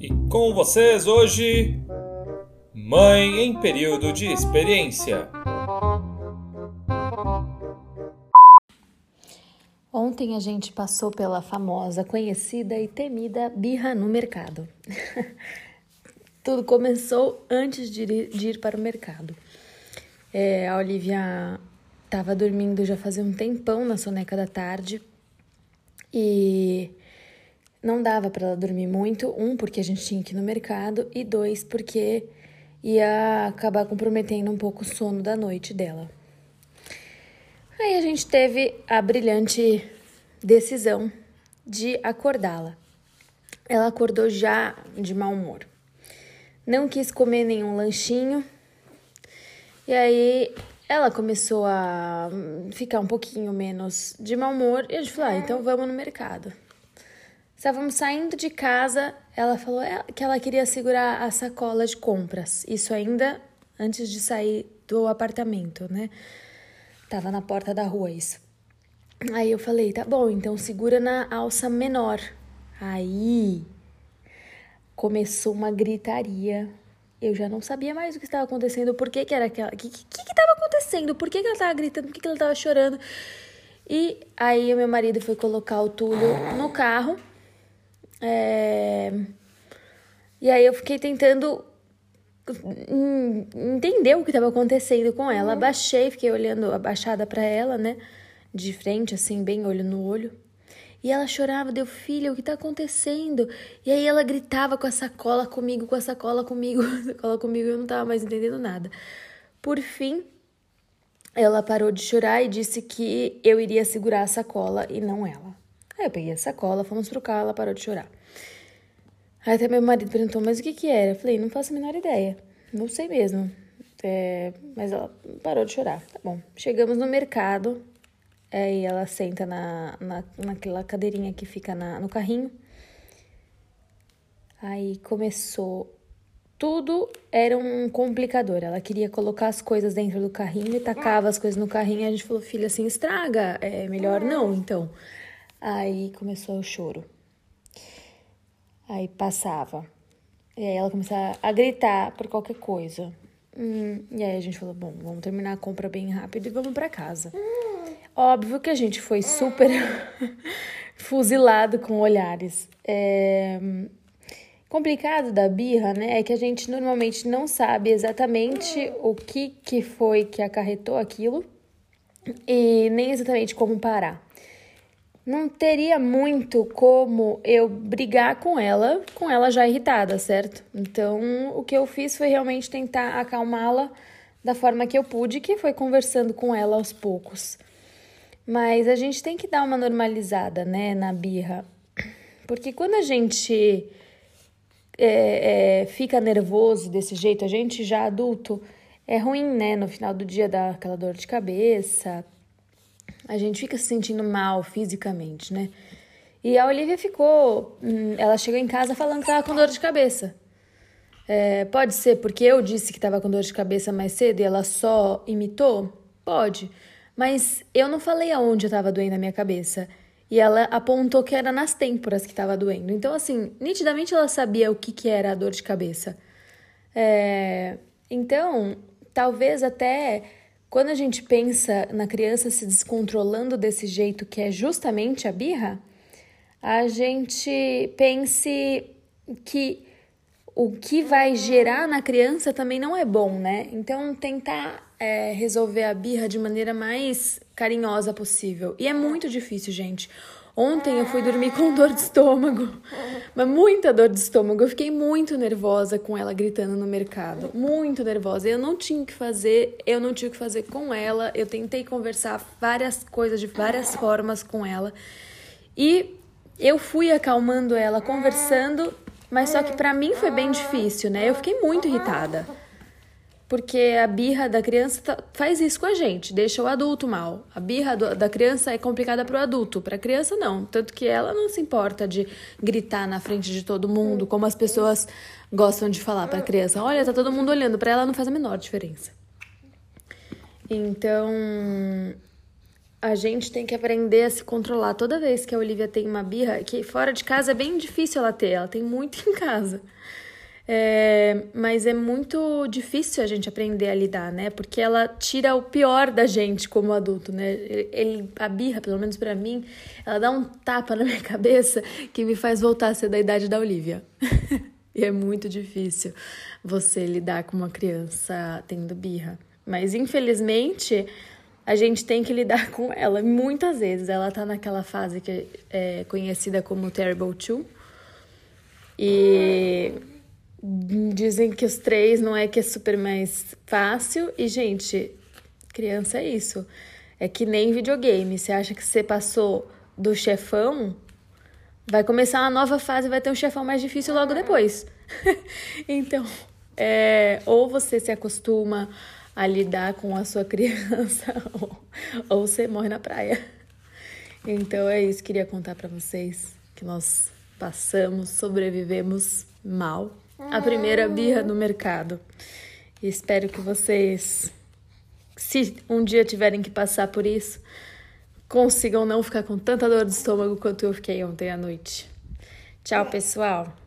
E com vocês hoje, Mãe em período de experiência. Ontem a gente passou pela famosa, conhecida e temida birra no mercado. Tudo começou antes de ir, de ir para o mercado. É, a Olivia estava dormindo já fazia um tempão na soneca da tarde e não dava para ela dormir muito, um porque a gente tinha que ir no mercado e dois porque ia acabar comprometendo um pouco o sono da noite dela. Aí a gente teve a brilhante decisão de acordá-la. Ela acordou já de mau humor. Não quis comer nenhum lanchinho. E aí ela começou a ficar um pouquinho menos de mau humor e a gente falou: ah, então vamos no mercado. Estávamos saindo de casa, ela falou que ela queria segurar a sacola de compras. Isso ainda antes de sair do apartamento, né? Tava na porta da rua isso. Aí eu falei, tá bom, então segura na alça menor. Aí começou uma gritaria. Eu já não sabia mais o que estava acontecendo, por que, que era aquela. O que estava acontecendo? Por que, que ela estava gritando? Por que, que ela estava chorando? E aí o meu marido foi colocar o Túlio no carro é... E aí eu fiquei tentando entender o que estava acontecendo com ela. Abaixei, fiquei olhando abaixada para ela, né? De frente, assim, bem olho no olho. E ela chorava, deu filha, o que tá acontecendo? E aí ela gritava com a sacola comigo, com a sacola comigo, com a sacola comigo, eu não tava mais entendendo nada. Por fim, ela parou de chorar e disse que eu iria segurar a sacola e não ela. Aí eu peguei a sacola, fomos pro carro, ela parou de chorar. Aí até meu marido perguntou, mas o que que era? Eu falei, não faço a menor ideia, não sei mesmo. É, mas ela parou de chorar. Tá bom. Chegamos no mercado, aí ela senta na, na, naquela cadeirinha que fica na, no carrinho. Aí começou. Tudo era um complicador. Ela queria colocar as coisas dentro do carrinho e tacava as coisas no carrinho. A gente falou, filha, assim estraga. É melhor não, então. Aí começou o choro. Aí passava. E aí ela começava a gritar por qualquer coisa. Hum, e aí a gente falou: bom, vamos terminar a compra bem rápido e vamos para casa. Hum. Óbvio que a gente foi super fuzilado com olhares. É... Complicado da birra, né? É que a gente normalmente não sabe exatamente o que, que foi que acarretou aquilo e nem exatamente como parar não teria muito como eu brigar com ela, com ela já irritada, certo? Então, o que eu fiz foi realmente tentar acalmá-la da forma que eu pude, que foi conversando com ela aos poucos. Mas a gente tem que dar uma normalizada, né, na birra. Porque quando a gente é, é, fica nervoso desse jeito, a gente já adulto, é ruim, né? No final do dia dá aquela dor de cabeça, a gente fica se sentindo mal fisicamente, né? E a Olivia ficou. Hum, ela chegou em casa falando que tava com dor de cabeça. É, pode ser porque eu disse que tava com dor de cabeça mais cedo e ela só imitou? Pode. Mas eu não falei aonde eu tava doendo a minha cabeça. E ela apontou que era nas têmporas que tava doendo. Então, assim, nitidamente ela sabia o que, que era a dor de cabeça. É, então, talvez até quando a gente pensa na criança se descontrolando desse jeito, que é justamente a birra, a gente pense que o que vai gerar na criança também não é bom, né? Então, tentar é, resolver a birra de maneira mais carinhosa possível. E é muito difícil, gente. Ontem eu fui dormir com dor de estômago, mas muita dor de estômago. Eu fiquei muito nervosa com ela gritando no mercado, muito nervosa. Eu não tinha o que fazer, eu não tinha o que fazer com ela. Eu tentei conversar várias coisas de várias formas com ela e eu fui acalmando ela, conversando, mas só que para mim foi bem difícil, né? Eu fiquei muito irritada porque a birra da criança tá, faz isso com a gente, deixa o adulto mal. A birra do, da criança é complicada para o adulto, para a criança não. Tanto que ela não se importa de gritar na frente de todo mundo, como as pessoas gostam de falar para a criança: olha, tá todo mundo olhando, para ela não faz a menor diferença. Então, a gente tem que aprender a se controlar. Toda vez que a Olivia tem uma birra, que fora de casa é bem difícil ela ter, ela tem muito em casa. É, mas é muito difícil a gente aprender a lidar, né? Porque ela tira o pior da gente como adulto, né? Ele, a birra, pelo menos para mim, ela dá um tapa na minha cabeça que me faz voltar a ser da idade da Olivia. e é muito difícil você lidar com uma criança tendo birra. Mas infelizmente a gente tem que lidar com ela. Muitas vezes ela tá naquela fase que é conhecida como Terrible Two. E Dizem que os três não é que é super mais fácil. E, gente, criança é isso. É que nem videogame. Você acha que você passou do chefão, vai começar uma nova fase vai ter um chefão mais difícil logo depois. então, é, ou você se acostuma a lidar com a sua criança, ou, ou você morre na praia. Então é isso, queria contar para vocês que nós passamos, sobrevivemos mal a primeira birra no mercado. E espero que vocês, se um dia tiverem que passar por isso, consigam não ficar com tanta dor de estômago quanto eu fiquei ontem à noite. Tchau, pessoal!